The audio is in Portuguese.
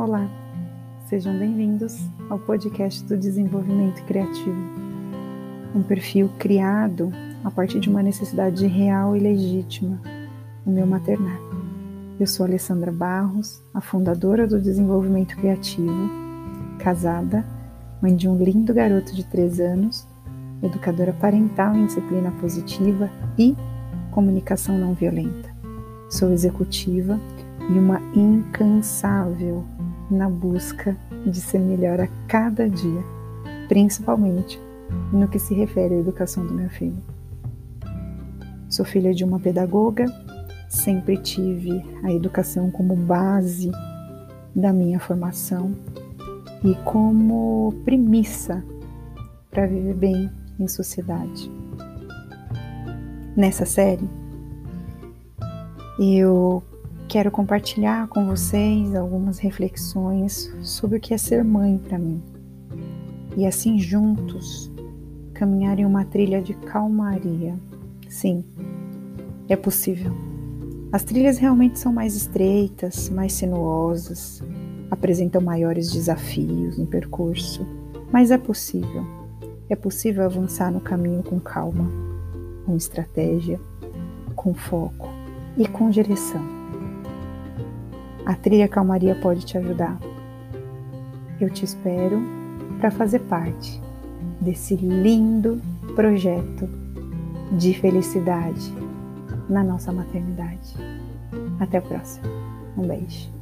Olá, sejam bem-vindos ao podcast do Desenvolvimento Criativo, um perfil criado a partir de uma necessidade real e legítima, o meu maternar. Eu sou Alessandra Barros, a fundadora do Desenvolvimento Criativo, casada, mãe de um lindo garoto de 3 anos, educadora parental em disciplina positiva e comunicação não violenta. Sou executiva e uma incansável na busca de ser melhor a cada dia, principalmente no que se refere à educação do meu filho. Sou filha de uma pedagoga, sempre tive a educação como base da minha formação e como premissa para viver bem em sociedade. Nessa série, eu quero compartilhar com vocês algumas reflexões sobre o que é ser mãe para mim. E assim juntos caminhar em uma trilha de calmaria. Sim, é possível. As trilhas realmente são mais estreitas, mais sinuosas, apresentam maiores desafios no percurso, mas é possível. É possível avançar no caminho com calma, com estratégia, com foco e com direção. A trilha Calmaria pode te ajudar. Eu te espero para fazer parte desse lindo projeto de felicidade na nossa maternidade. Até a próxima. Um beijo.